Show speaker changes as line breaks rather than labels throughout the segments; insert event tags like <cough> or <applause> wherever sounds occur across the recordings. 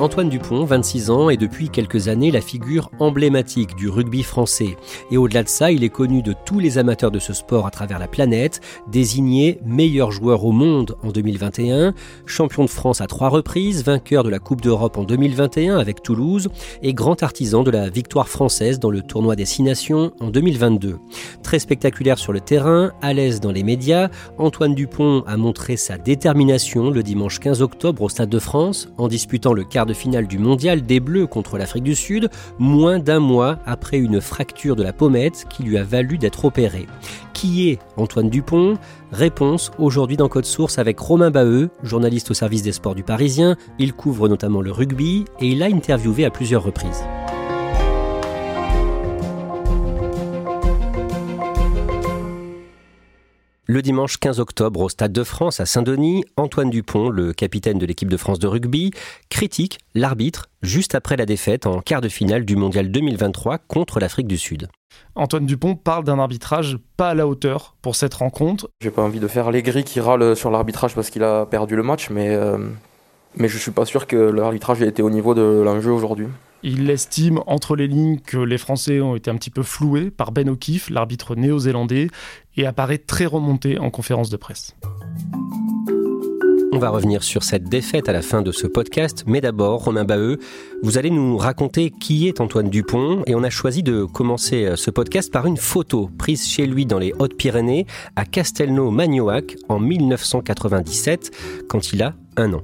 Antoine Dupont, 26 ans, est depuis quelques années la figure emblématique du rugby français. Et au-delà de ça, il est connu de tous les amateurs de ce sport à travers la planète, désigné meilleur joueur au monde en 2021, champion de France à trois reprises, vainqueur de la Coupe d'Europe en 2021 avec Toulouse et grand artisan de la victoire française dans le tournoi des Six Nations en 2022. Très spectaculaire sur le terrain, à l'aise dans les médias, Antoine Dupont a montré sa détermination le dimanche 15 octobre au Stade de France en disputant le quart finale du mondial des Bleus contre l'Afrique du Sud, moins d'un mois après une fracture de la pommette qui lui a valu d'être opéré. Qui est Antoine Dupont? Réponse aujourd'hui dans Code Source avec Romain Baheux, journaliste au service des sports du Parisien. Il couvre notamment le rugby et il a interviewé à plusieurs reprises. Le dimanche 15 octobre, au Stade de France à Saint-Denis, Antoine Dupont, le capitaine de l'équipe de France de rugby, critique l'arbitre juste après la défaite en quart de finale du Mondial 2023 contre l'Afrique du Sud.
Antoine Dupont parle d'un arbitrage pas à la hauteur pour cette rencontre.
J'ai pas envie de faire les gris qui râlent sur l'arbitrage parce qu'il a perdu le match, mais, euh, mais je suis pas sûr que l'arbitrage ait été au niveau de l'enjeu aujourd'hui.
Il estime entre les lignes que les Français ont été un petit peu floués par Ben O'Keefe, l'arbitre néo-zélandais, et apparaît très remonté en conférence de presse.
On va revenir sur cette défaite à la fin de ce podcast, mais d'abord, Romain Baheux, vous allez nous raconter qui est Antoine Dupont, et on a choisi de commencer euh, ce podcast par une photo prise chez lui dans les Hautes-Pyrénées, à Castelnau-Magnoac, en 1997, quand il a un an.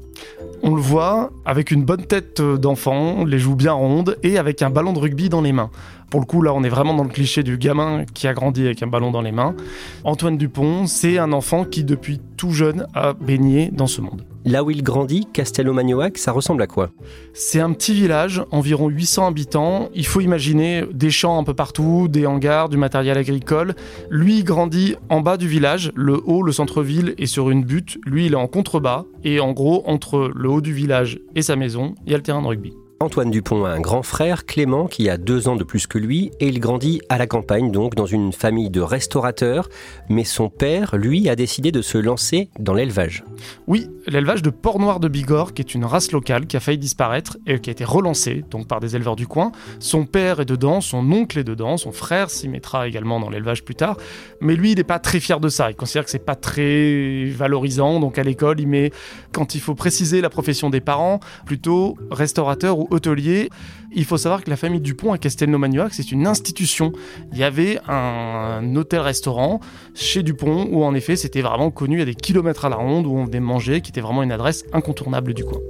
On le voit avec une bonne tête d'enfant, les joues bien rondes et avec un ballon de rugby dans les mains. Pour le coup, là, on est vraiment dans le cliché du gamin qui a grandi avec un ballon dans les mains. Antoine Dupont, c'est un enfant qui, depuis tout jeune, a baigné dans ce monde.
Là où il grandit, Castelnau-Magnoac, ça ressemble à quoi?
C'est un petit village, environ 800 habitants. Il faut imaginer des champs un peu partout, des hangars, du matériel agricole. Lui, il grandit en bas du village. Le haut, le centre-ville, est sur une butte. Lui, il est en contrebas. Et en gros, entre le haut du village et sa maison, il y a le terrain de rugby.
Antoine Dupont a un grand frère, Clément, qui a deux ans de plus que lui, et il grandit à la campagne, donc dans une famille de restaurateurs. Mais son père, lui, a décidé de se lancer dans l'élevage.
Oui, l'élevage de porc noir de Bigorre, qui est une race locale qui a failli disparaître et qui a été relancée donc par des éleveurs du coin. Son père est dedans, son oncle est dedans, son frère s'y mettra également dans l'élevage plus tard. Mais lui, il n'est pas très fier de ça. Il considère que c'est pas très valorisant. Donc à l'école, il met, quand il faut préciser la profession des parents, plutôt restaurateur ou hôtelier. Il faut savoir que la famille Dupont à Castelnau-Magnoac, c'est une institution. Il y avait un hôtel-restaurant chez Dupont où en effet c'était vraiment connu à des kilomètres à la ronde où on venait manger, qui était vraiment une adresse incontournable du coin.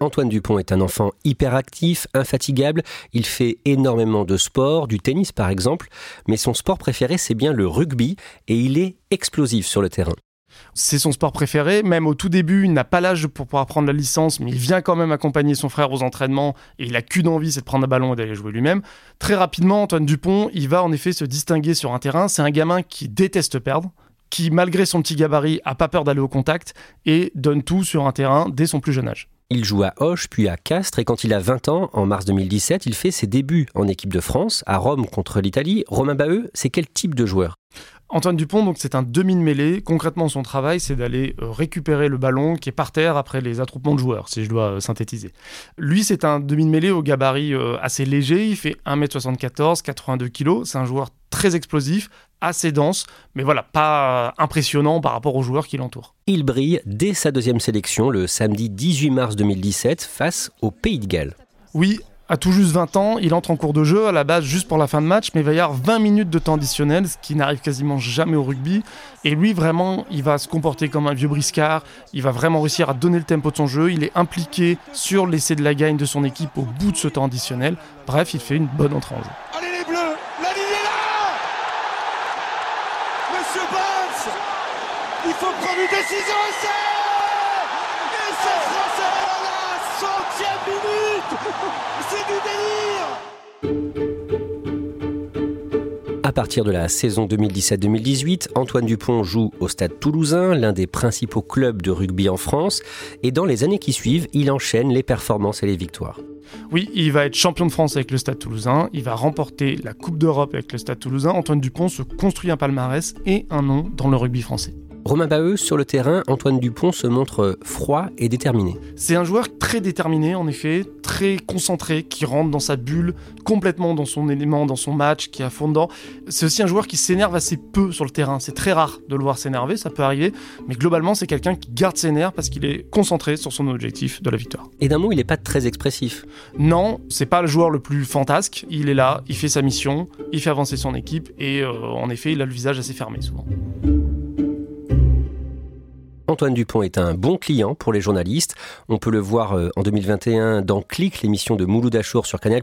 Antoine Dupont est un enfant hyperactif, infatigable. Il fait énormément de sport, du tennis par exemple, mais son sport préféré c'est bien le rugby et il est explosif sur le terrain.
C'est son sport préféré. Même au tout début, il n'a pas l'âge pour pouvoir prendre la licence, mais il vient quand même accompagner son frère aux entraînements et il a qu'une envie, c'est de prendre un ballon et d'aller jouer lui-même. Très rapidement, Antoine Dupont, il va en effet se distinguer sur un terrain. C'est un gamin qui déteste perdre qui, malgré son petit gabarit, a pas peur d'aller au contact et donne tout sur un terrain dès son plus jeune âge.
Il joue à Hoche, puis à Castres, et quand il a 20 ans, en mars 2017, il fait ses débuts en équipe de France, à Rome contre l'Italie. Romain Baheux, c'est quel type de joueur?
Antoine Dupont, donc c'est un demi de mêlée. Concrètement, son travail, c'est d'aller euh, récupérer le ballon qui est par terre après les attroupements de joueurs, si je dois euh, synthétiser. Lui, c'est un demi de mêlée au gabarit euh, assez léger. Il fait 1m74, 82 kg. C'est un joueur très explosif, assez dense, mais voilà, pas impressionnant par rapport aux joueurs qui l'entourent.
Il brille dès sa deuxième sélection le samedi 18 mars 2017 face au Pays de Galles.
Oui, À tout juste 20 ans, il entre en cours de jeu, à la base juste pour la fin de match, mais il va y avoir 20 minutes de temps additionnel, ce qui n'arrive quasiment jamais au rugby. Et lui, vraiment, il va se comporter comme un vieux briscard, il va vraiment réussir à donner le tempo de son jeu, il est impliqué sur l'essai de la gagne de son équipe au bout de ce temps additionnel. Bref, il fait une bonne entrée en jeu.
Allez les bleus, la ligne est là Monsieur Barnes Il faut prendre une décision,
partir de la saison 2017-2018, Antoine Dupont joue au Stade toulousain, l'un des principaux clubs de rugby en France, et dans les années qui suivent, il enchaîne les performances et les victoires.
Oui, il va être champion de France avec le Stade toulousain, il va remporter la Coupe d'Europe avec le Stade toulousain. Antoine Dupont se construit un palmarès et un nom dans le rugby français.
Romain Baheux, sur le terrain, Antoine Dupont se montre froid et déterminé.
C'est un joueur très déterminé, en effet, très concentré, qui rentre dans sa bulle, complètement dans son élément, dans son match, qui est à fond dedans. C'est aussi un joueur qui s'énerve assez peu sur le terrain. C'est très rare de le voir s'énerver, ça peut arriver, mais globalement, c'est quelqu'un qui garde ses nerfs parce qu'il est concentré sur son objectif de la victoire.
Et d'un mot, il n'est pas très expressif.
Non, c'est pas le joueur le plus fantasque. Il est là, il fait sa mission, il fait avancer son équipe, et euh, en effet, il a le visage assez fermé souvent.
Antoine Dupont est un bon client pour les journalistes. On peut le voir euh, en 2021 dans Click, l'émission de Mouloud Achour sur Canal+.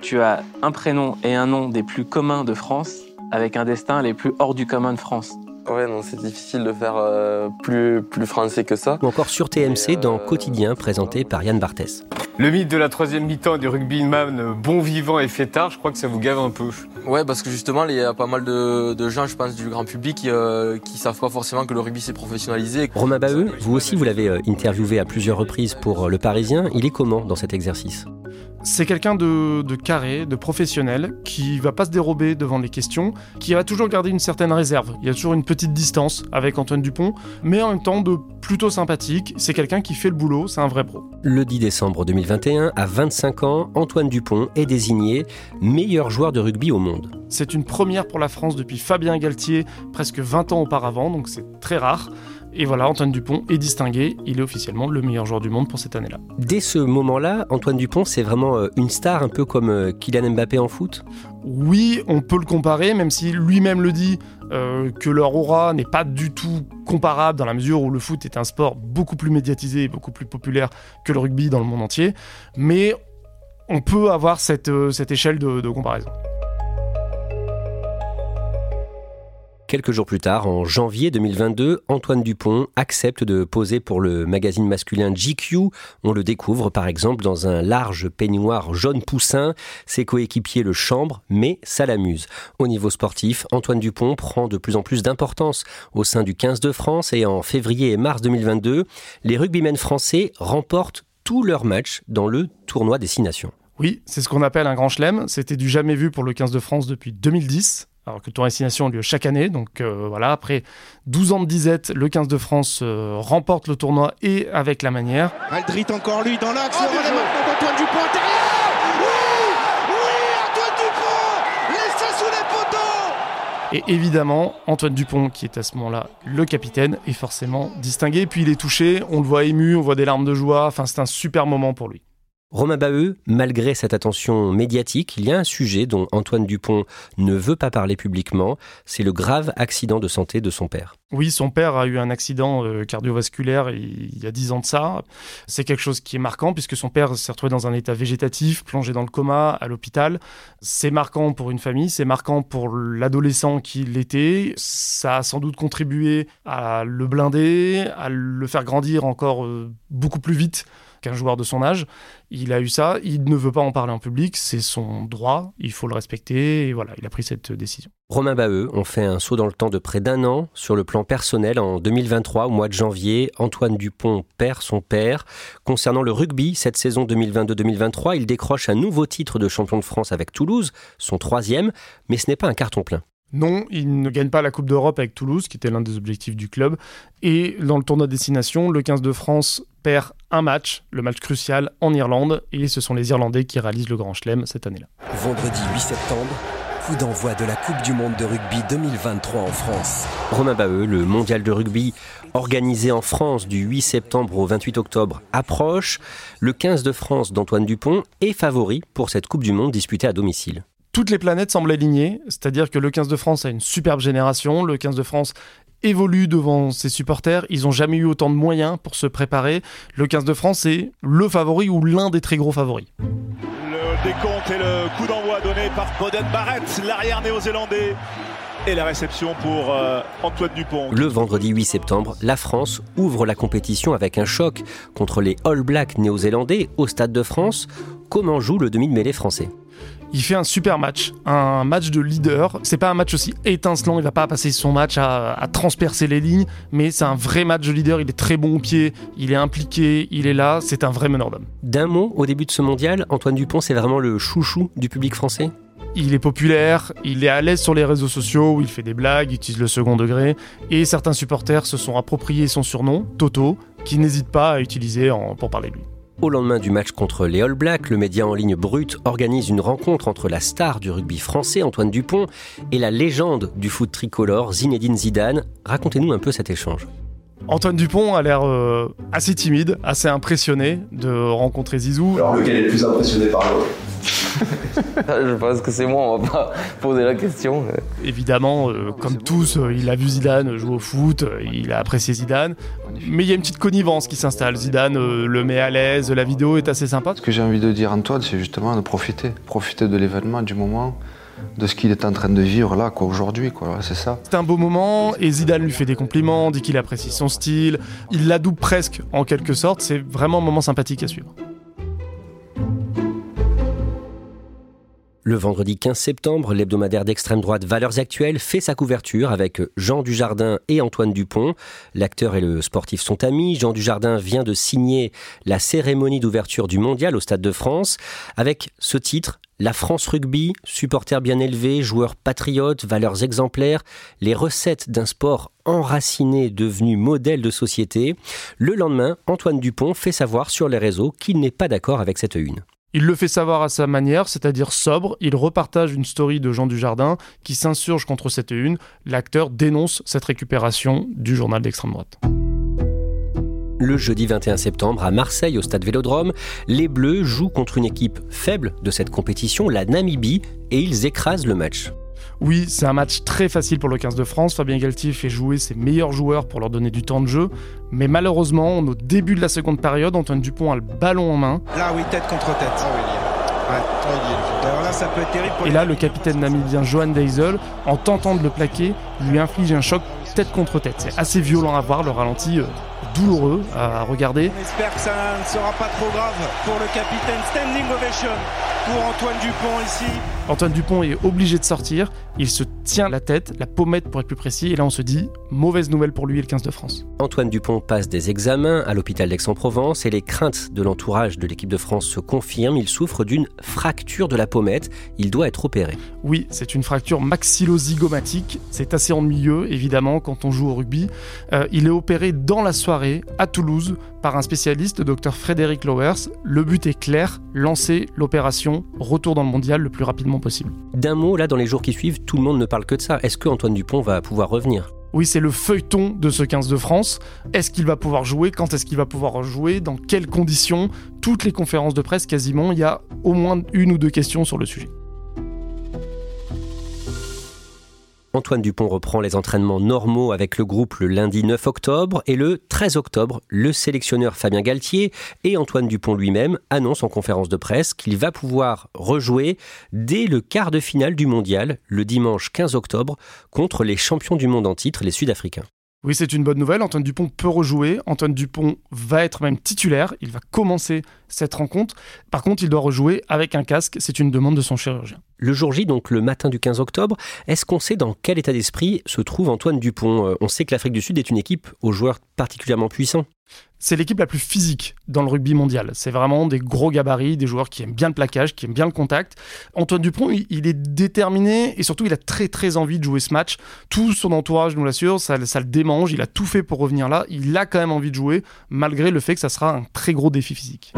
Tu as un prénom et un nom des plus communs de France, avec un destin les plus hors du commun de France.
Ouais, non, c'est difficile de faire euh, plus, plus français que ça.
Ou encore sur TMC dans
euh,
Quotidien, présenté par Yann Barthès.
Le mythe de la troisième mi-temps du rugbyman bon vivant et fêtard, je crois que ça vous gave un peu.
Ouais, parce que justement, il y a pas mal de, de gens, je pense, du grand public qui, euh, qui savent pas forcément que le rugby s'est professionnalisé.
Romain Baheux, vous aussi, vous l'avez euh, interviewé à plusieurs reprises pour euh, Le Parisien. Il est comment dans cet exercice?
C'est quelqu'un de, de, carré, de professionnel, qui va pas se dérober devant les questions, qui va toujours garder une certaine réserve. Il y a toujours une petite distance avec Antoine Dupont, mais en même temps de plutôt sympathique. C'est quelqu'un qui fait le boulot, c'est un vrai pro.
Le 10 décembre 2021, à 25 ans, Antoine Dupont est désigné meilleur joueur de rugby au monde.
C'est une première pour la France depuis Fabien Galtier, presque 20 ans auparavant, donc c'est très rare. Et voilà, Antoine Dupont est distingué, il est officiellement le meilleur joueur du monde pour cette année-là.
Dès ce moment-là, Antoine Dupont, c'est vraiment euh, une star, un peu comme euh, Kylian Mbappé en foot?
Oui, on peut le comparer, même si lui-même le dit euh, que leur aura n'est pas du tout comparable dans la mesure où le foot est un sport beaucoup plus médiatisé et beaucoup plus populaire que le rugby dans le monde entier. Mais on peut avoir cette, cette échelle de, de comparaison.
Quelques jours plus tard, en janvier 2022, Antoine Dupont accepte de poser pour le magazine masculin GQ. On le découvre par exemple dans un large peignoir jaune poussin. Ses coéquipiers le chambrent, mais ça l'amuse. Au niveau sportif, Antoine Dupont prend de plus en plus d'importance au sein du 15 de France et en février et mars 2022, les rugbymen français remportent tous leurs matchs dans le tournoi des Six Nations.
Oui, c'est ce qu'on appelle un grand chelem. C'était du jamais vu pour le 15 de France depuis 2010 alors que le tournoi destination a lieu chaque année. Donc euh, voilà, après 12 ans de disette, le 15 de France euh, remporte le tournoi et avec la manière.
Aldrit encore lui dans l'axe, oh, d'Antoine Dupont intérieur Oui Oui Antoine Dupont Laissez sous les poteaux
Et évidemment, Antoine Dupont, qui est à ce moment-là le capitaine, est forcément distingué. Puis il est touché, on le voit ému, on voit des larmes de joie. Enfin, c'est un super moment pour lui.
Romain Baheux, malgré cette attention médiatique, il y a un sujet dont Antoine Dupont ne veut pas parler publiquement, c'est le grave accident de santé de son père.
Oui, son père a eu un accident euh, cardiovasculaire il y a dix ans de ça. C'est quelque chose qui est marquant puisque son père s'est retrouvé dans un état végétatif, plongé dans le coma, à l'hôpital. C'est marquant pour une famille, c'est marquant pour l'adolescent qu'il était. Ça a sans doute contribué à le blinder, à le faire grandir encore euh, beaucoup plus vite qu'un joueur de son âge. Il a eu ça, il ne veut pas en parler en public, c'est son droit, il faut le respecter, et voilà, il a pris cette décision.
Romain Baheux, on fait un saut dans le temps de près d'un an. Sur le plan personnel, en 2023, au mois de janvier, Antoine Dupont perd son père. Concernant le rugby, cette saison 2022-2023, il décroche un nouveau titre de champion de France avec Toulouse, son troisième, mais ce n'est pas un carton plein.
Non, il ne gagne pas la Coupe d'Europe avec Toulouse, qui était l'un des objectifs du club. Et dans le tournoi de destination, le 15 de France perd un match, le match crucial en Irlande, et ce sont les Irlandais qui réalisent le Grand Chelem cette année-là.
Vendredi 8 septembre,
coup d'envoi de la Coupe du Monde de rugby 2023 en France.
Romain Baheux, le mondial de rugby organisé en France du 8 septembre au 28 octobre approche. Le 15 de France d'Antoine Dupont est favori pour cette Coupe du Monde disputée à domicile
toutes les planètes semblent alignées, c'est-à-dire que le 15 de France a une superbe génération, le 15 de France évolue devant ses supporters, ils n'ont jamais eu autant de moyens pour se préparer. Le 15 de France est le favori ou l'un des très gros favoris.
Le décompte et le coup d'envoi donné par Boden Barrett, l'arrière néo-zélandais. Et la réception pour euh, Antoine Dupont.
Le vendredi 8 septembre, la France ouvre la compétition avec un choc contre les All Blacks néo-zélandais au Stade de France. Comment joue le demi de mêlée français?
Il fait un super match, un match de leader. C'est pas un match aussi étincelant, il va pas passer son match à, transpercer les lignes, mais c'est un vrai match de leader. Il est très bon au pied, il est impliqué, il est là. C'est un vrai meneur d'homme.
D'un mot, au début de ce mondial, Antoine Dupont, c'est vraiment le chouchou du public français?
Il est populaire, il est à l'aise sur les réseaux sociaux où il fait des blagues, il utilise le second degré, et certains supporters se sont appropriés son surnom, Toto, qui n'hésite pas à utiliser pour parler de lui.
Au lendemain du match contre les All Blacks, le média en ligne Brut organise une rencontre entre la star du rugby français, Antoine Dupont, et la légende du foot tricolore, Zinedine Zidane. Racontez-nous un peu cet échange.
Antoine Dupont a l'air euh, assez timide, assez impressionné de rencontrer Zizou.
Alors lequel est le plus impressionné par l'autre? <laughs>
Je pense que c'est moi, on va pas poser la question.
Évidemment, euh, comme tous, euh, il a vu Zidane jouer au foot, il a apprécié Zidane, mais il y a une petite connivence qui s'installe. Zidane le met à l'aise, la vidéo est assez sympa.
Ce que j'ai envie de dire Antoine, c'est justement de profiter, profiter de l'événement, du moment de ce qu'il est en train de vivre là, quoi, aujourd'hui, quoi. C'est ça.
C'est un beau moment et Zidane lui fait des compliments, dit qu'il apprécie son style, il l'adoube presque en quelque sorte. C'est vraiment un moment sympathique à suivre.
Le vendredi 15 septembre, l'hebdomadaire d'extrême droite Valeurs Actuelles fait sa couverture avec Jean Dujardin et Antoine Dupont. L'acteur et le sportif sont amis. Jean Dujardin vient de signer la cérémonie d'ouverture du mondial au Stade de France avec ce titre la France rugby, supporters bien élevés, joueurs patriotes, valeurs exemplaires, les recettes d'un sport enraciné devenu modèle de société. Le lendemain, Antoine Dupont fait savoir sur les réseaux qu'il n'est pas d'accord avec cette une.
Il le fait savoir à sa manière, c'est-à-dire sobre. Il repartage une story de Jean Dujardin qui s'insurge contre cette une. L'acteur dénonce cette récupération du journal d'extrême droite.
Le jeudi 21 septembre, à Marseille, au stade Vélodrome, les Bleus jouent contre une équipe faible de cette compétition, la Namibie, et ils écrasent le match.
Oui, c'est un match très facile pour le 15 de France. Fabien Galtier fait jouer ses meilleurs joueurs pour leur donner du temps de jeu. Mais malheureusement, au début de la seconde période, Antoine Dupont a le ballon en main.
Là, oui, tête contre tête.
là, ça peut être terrible Et là, le capitaine namibien Johan Deisel, en tentant de le plaquer, lui inflige un choc tête contre tête. C'est assez violent à voir, le ralenti euh, douloureux à regarder.
On espère que ça ne sera pas trop grave pour le capitaine. Standing ovation pour Antoine Dupont ici.
Antoine Dupont est obligé de sortir. Il se tient la tête, la pommette pour être plus précis. Et là, on se dit, mauvaise nouvelle pour lui et le 15 de France.
Antoine Dupont passe des examens à l'hôpital d'Aix-en-Provence et les craintes de l'entourage de l'équipe de France se confirment. Il souffre d'une fracture de la pommette. Il doit être opéré.
Oui, c'est une fracture maxillozygomatique. C'est assez ennuyeux, évidemment, quand on joue au rugby. Euh, il est opéré dans la soirée à Toulouse par un spécialiste, le docteur Frédéric Lowers. Le but est clair, lancer l'opération, retour dans le mondial le plus rapidement possible.
D'un mot, là, dans les jours qui suivent, tout le monde ne parle que de ça. Est-ce que Antoine Dupont va pouvoir revenir?
Oui, c'est le feuilleton de ce 15 de France. Est-ce qu'il va pouvoir jouer? Quand est-ce qu'il va pouvoir jouer? Dans quelles conditions? Toutes les conférences de presse, quasiment, il y a au moins une ou deux questions sur le sujet.
Antoine Dupont reprend les entraînements normaux avec le groupe le lundi 9 octobre et le 13 octobre, le sélectionneur Fabien Galtier et Antoine Dupont lui-même annoncent en conférence de presse qu'il va pouvoir rejouer dès le quart de finale du mondial le dimanche 15 octobre contre les champions du monde en titre, les Sud-Africains.
Oui, c'est une bonne nouvelle. Antoine Dupont peut rejouer. Antoine Dupont va être même titulaire. Il va commencer cette rencontre. Par contre, il doit rejouer avec un casque. C'est une demande de son chirurgien.
Le jour J, donc le matin du 15 octobre, est-ce qu'on sait dans quel état d'esprit se trouve Antoine Dupont? Euh, On sait que l'Afrique du Sud est une équipe aux joueurs particulièrement puissants
c'est l'équipe la plus physique dans le rugby mondial. C'est vraiment des gros gabarits, des joueurs qui aiment bien le plaquage, qui aiment bien le contact. Antoine Dupont, il, est déterminé et surtout, il a très très envie de jouer ce match. Tout son entourage nous l'assure, ça, le démange. Il a tout fait pour revenir là. Il a quand même envie de jouer, malgré le fait que ça sera un très gros défi physique.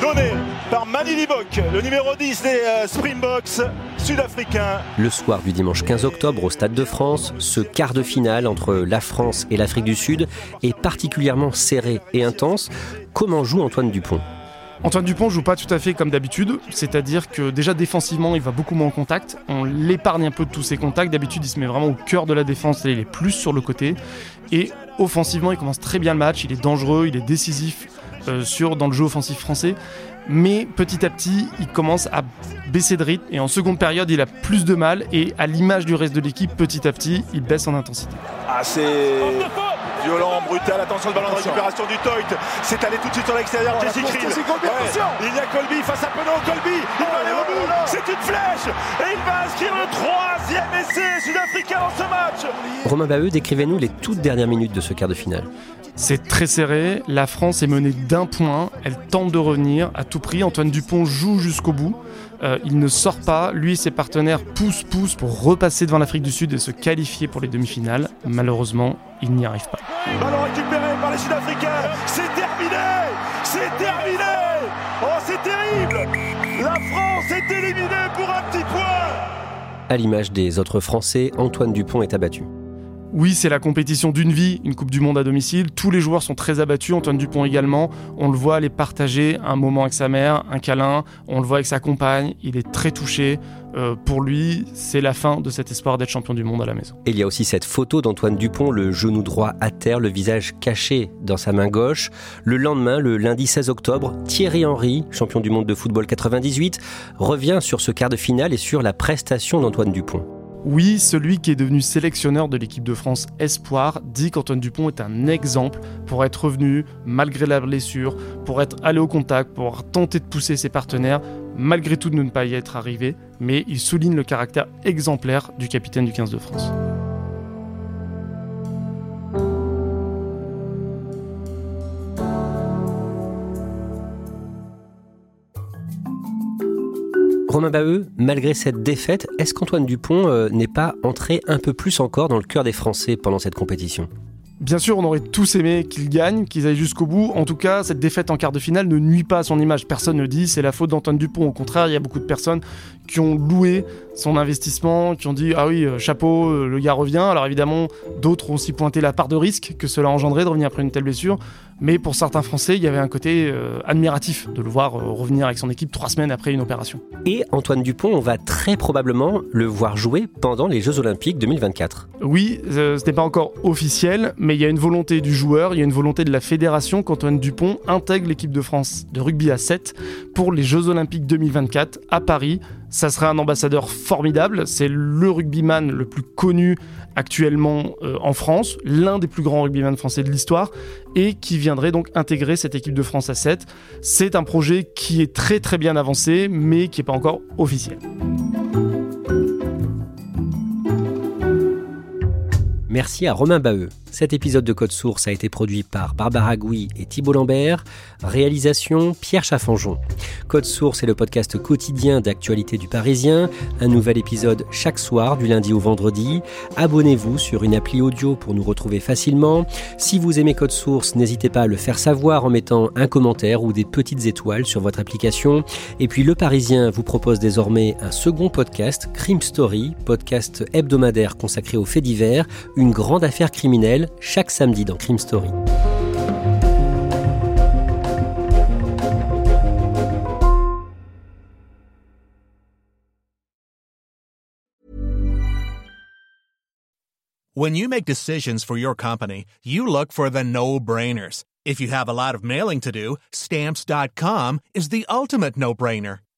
Donné par Mani Libok, le numéro 10 des euh, Springboks sud-africains.
Le soir du dimanche 15 octobre au Stade de France, ce quart de finale entre la France et l'Afrique du Sud est particulièrement serré et intense. Comment joue Antoine Dupont?
Antoine Dupont joue pas tout à fait comme d'habitude, c'est-à-dire que déjà défensivement il va beaucoup moins en contact, on l'épargne un peu de tous ses contacts, d'habitude il se met vraiment au cœur de la défense et il est plus sur le côté, et offensivement il commence très bien le match, il est dangereux, il est décisif sur, dans le jeu offensif français, mais petit à petit il commence à baisser de rythme. Et en seconde période il a plus de mal. Et à l'image du reste de l'équipe petit à petit il baisse en intensité.
Ah c'est violent, brutal, attention le ballon de récupération du Toit, c'est allé tout de suite sur l'extérieur,
Oh,
Jesse Krill.
Ouais.
Il y a Colby face à Penaud, Colby, il va aller au bout, c'est une flèche. Et il va inscrire le troisième essai. Sud-africain dans ce match.
Romain Baheux, décrivez-nous les toutes dernières minutes de ce quart de finale.
C'est très serré, la France est menée d'un point, elle tente de revenir à tout prix, Antoine Dupont joue jusqu'au bout, Euh, il ne sort pas, lui et ses partenaires poussent, poussent pour repasser devant l'Afrique du Sud et se qualifier pour les demi-finales. Malheureusement, il n'y arrive pas.
Ballon récupéré par les Sud-Africains, c'est terminé, c'est terminé. Oh c'est terrible, la France est éliminée pour un petit point.
À l'image des autres Français, Antoine Dupont est abattu.
Oui, c'est la compétition d'une vie, une Coupe du Monde à domicile. Tous les joueurs sont très abattus, Antoine Dupont également. On le voit aller partager un moment avec sa mère, un câlin. On le voit avec sa compagne. Il est très touché. Euh, pour lui, c'est la fin de cet espoir d'être champion du monde à la maison.
Et il y a aussi cette photo d'Antoine Dupont, le genou droit à terre, le visage caché dans sa main gauche. Le lendemain, le lundi 16 octobre, Thierry Henry, champion du monde de football 98, revient sur ce quart de finale et sur la prestation d'Antoine Dupont.
Oui, celui qui est devenu sélectionneur de l'équipe de France Espoir dit qu'Antoine Dupont est un exemple pour être revenu malgré la blessure, pour être allé au contact, pour tenté de pousser ses partenaires, malgré tout de ne pas y être arrivé, mais il souligne le caractère exemplaire du capitaine du 15 de France.
Romain Baheux, malgré cette défaite, est-ce qu'Antoine Dupont euh, n'est pas entré un peu plus encore dans le cœur des Français pendant cette compétition?
Bien sûr, on aurait tous aimé qu'il gagne, qu'ils aillent jusqu'au bout. En tout cas, cette défaite en quart de finale ne nuit pas à son image. Personne ne dit c'est la faute d'Antoine Dupont. Au contraire, il y a beaucoup de personnes qui ont loué son investissement, qui ont dit ah oui, euh, chapeau, euh, le gars revient. Alors évidemment, d'autres ont aussi pointé la part de risque que cela engendrait de revenir après une telle blessure. Mais pour certains Français, il y avait un côté euh, admiratif de le voir euh, revenir avec son équipe trois semaines après une opération.
Et Antoine Dupont, on va très probablement le voir jouer pendant les Jeux Olympiques 2024.
Oui, euh, ce n'est pas encore officiel, mais il y a une volonté du joueur, il y a une volonté de la fédération qu'Antoine Dupont intègre l'équipe de France de rugby à 7 pour les Jeux Olympiques 2024 à Paris. Ça sera un ambassadeur formidable, c'est le rugbyman le plus connu actuellement euh, en France, l'un des plus grands rugbyman français de l'histoire, et qui viendrait donc intégrer cette équipe de France à 7. C'est un projet qui est très très bien avancé, mais qui n'est pas encore officiel.
Merci à Romain Baheux. Cet épisode de Code Source a été produit par Barbara Gouy et Thibault Lambert. Réalisation Pierre Chaffanjon. Code Source est le podcast quotidien d'actualité du Parisien. Un nouvel épisode chaque soir du lundi au vendredi. Abonnez-vous sur une appli audio pour nous retrouver facilement. Si vous aimez Code Source, n'hésitez pas à le faire savoir en mettant un commentaire ou des petites étoiles sur votre application. Et puis Le Parisien vous propose désormais un second podcast, Crime Story, podcast hebdomadaire consacré aux faits divers, une grande affaire criminelle chaque samedi dans Crime Story.
When you make decisions for your company, you look for the no-brainers. If you have a lot of mailing to do, stamps.com is the ultimate no-brainer.